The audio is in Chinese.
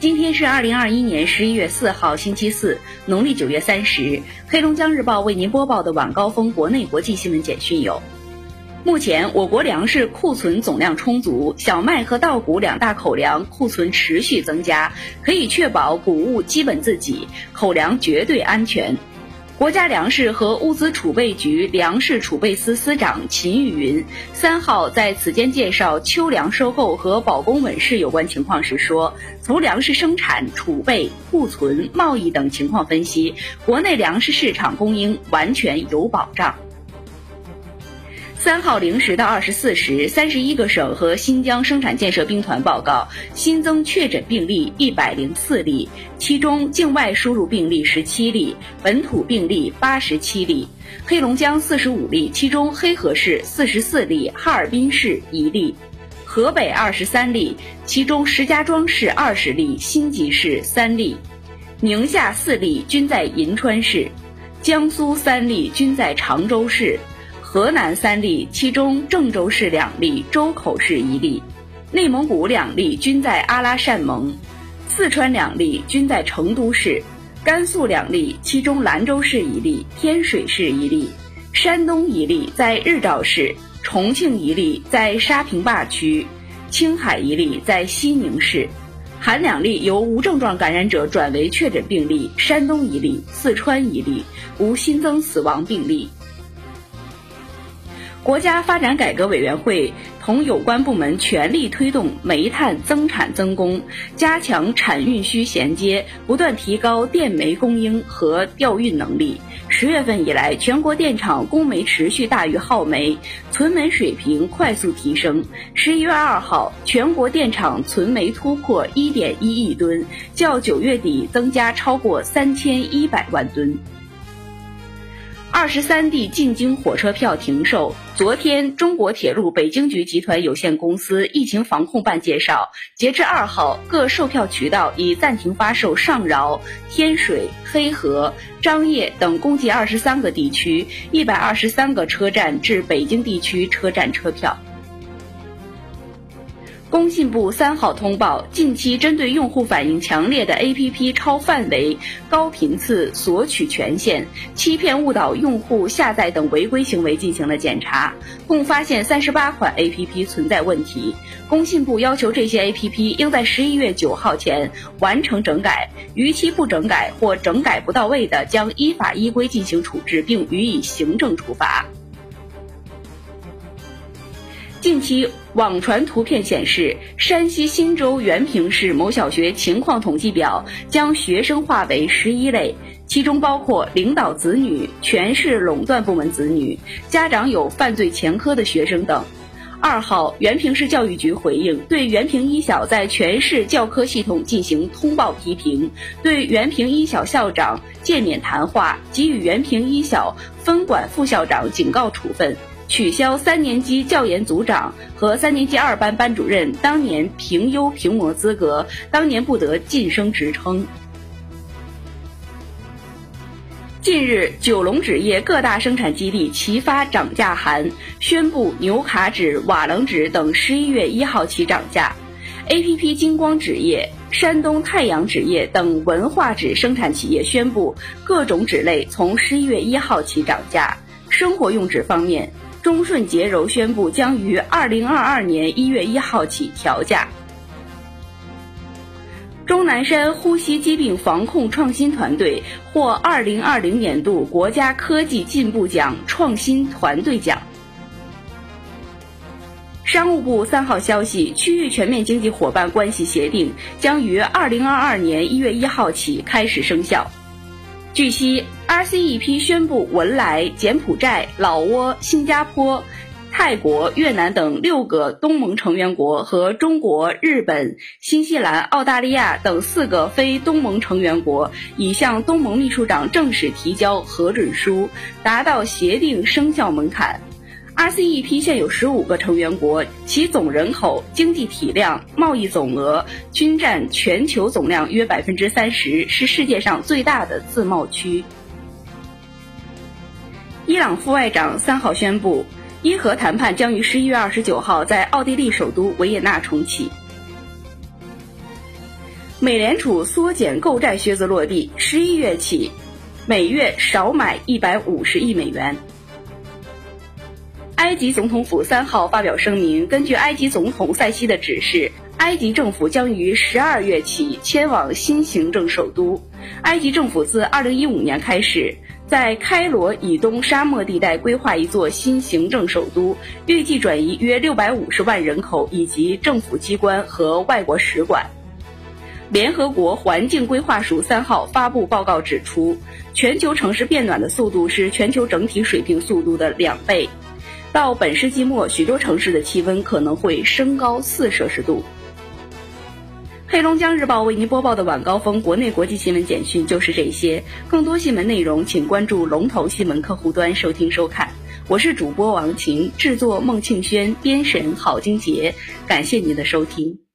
今天是二零二一年十一月四号，星期四，农历九月三十。黑龙江日报为您播报的晚高峰国内国际新闻简讯有：目前我国粮食库存总量充足，小麦和稻谷两大口粮库存持续增加，可以确保谷物基本自给，口粮绝对安全。国家粮食和物资储备局粮食储备司司长秦玉云三号在此间介绍秋粮收购和保供稳市有关情况时说，从粮食生产、储备、库存、贸易等情况分析，国内粮食市场供应完全有保障。三号零时到二十四时，三十一个省和新疆生产建设兵团报告新增确诊病例一百零四例，其中境外输入病例十七例，本土病例八十七例。黑龙江四十五例，其中黑河市四十四例，哈尔滨市一例。河北二十三例，其中石家庄市二十例，辛集市三例。宁夏四例，均在银川市。江苏三例，均在常州市。河南三例，其中郑州市两例，周口市一例；内蒙古两例，均在阿拉善盟；四川两例，均在成都市；甘肃两例，其中兰州市一例，天水市一例；山东一例在日照市；重庆一例在沙坪坝区；青海一例在西宁市，含两例由无症状感染者转为确诊病例，山东一例，四川一例，无新增死亡病例。国家发展改革委员会同有关部门全力推动煤炭增产增供，加强产运需衔接，不断提高电煤供应和调运能力。十月份以来，全国电厂供煤持续大于耗煤，存煤水平快速提升。十一月二号，全国电厂存煤突破一点一亿吨，较九月底增加超过三千一百万吨。二十三地进京火车票停售。昨天，中国铁路北京局集团有限公司疫情防控办介绍，截至二号，各售票渠道已暂停发售上饶、天水、黑河、张掖等共计二十三个地区一百二十三个车站至北京地区车站车票。工信部三号通报，近期针对用户反映强烈的 APP 超范围、高频次索取权限、欺骗误导用户下载等违规行为进行了检查，共发现三十八款 APP 存在问题。工信部要求这些 APP 应在十一月九号前完成整改，逾期不整改或整改不到位的，将依法依规进行处置，并予以行政处罚。近期网传图片显示，山西忻州原平市某小学情况统计表将学生划为十一类，其中包括领导子女、全市垄断部门子女、家长有犯罪前科的学生等。二号，原平市教育局回应，对原平一小在全市教科系统进行通报批评，对原平一小校长诫勉谈话，给予原平一小分管副校长警告处分。取消三年级教研组长和三年级二班班主任当年评优评模资格，当年不得晋升职称。近日，九龙纸业各大生产基地齐发涨价函，宣布牛卡纸、瓦楞纸等十一月一号起涨价。A.P.P. 金光纸业、山东太阳纸业等文化纸生产企业宣布，各种纸类从十一月一号起涨价。生活用纸方面。中顺洁柔宣布将于二零二二年一月一号起调价。钟南山呼吸疾病防控创新团队获二零二零年度国家科技进步奖创新团队奖。商务部三号消息，区域全面经济伙伴关系协定将于二零二二年一月一号起开始生效。据悉，RCEP 宣布文莱、柬埔寨、老挝、新加坡、泰国、越南等六个东盟成员国和中国、日本、新西兰、澳大利亚等四个非东盟成员国已向东盟秘书长正式提交核准书，达到协定生效门槛。RCEP 现有十五个成员国，其总人口、经济体量、贸易总额均占全球总量约百分之三十，是世界上最大的自贸区。伊朗副外长三号宣布，伊核谈判将于十一月二十九号在奥地利首都维也纳重启。美联储缩减购债靴子落地，十一月起，每月少买一百五十亿美元。埃及总统府三号发表声明，根据埃及总统塞西的指示，埃及政府将于十二月起迁往新行政首都。埃及政府自二零一五年开始，在开罗以东沙漠地带规划一座新行政首都，预计转移约六百五十万人口以及政府机关和外国使馆。联合国环境规划署三号发布报告指出，全球城市变暖的速度是全球整体水平速度的两倍。到本世纪末，许多城市的气温可能会升高四摄氏度。黑龙江日报为您播报的晚高峰国内国际新闻简讯就是这些，更多新闻内容请关注龙头新闻客户端收听收看。我是主播王晴，制作孟庆轩，编审郝金杰，感谢您的收听。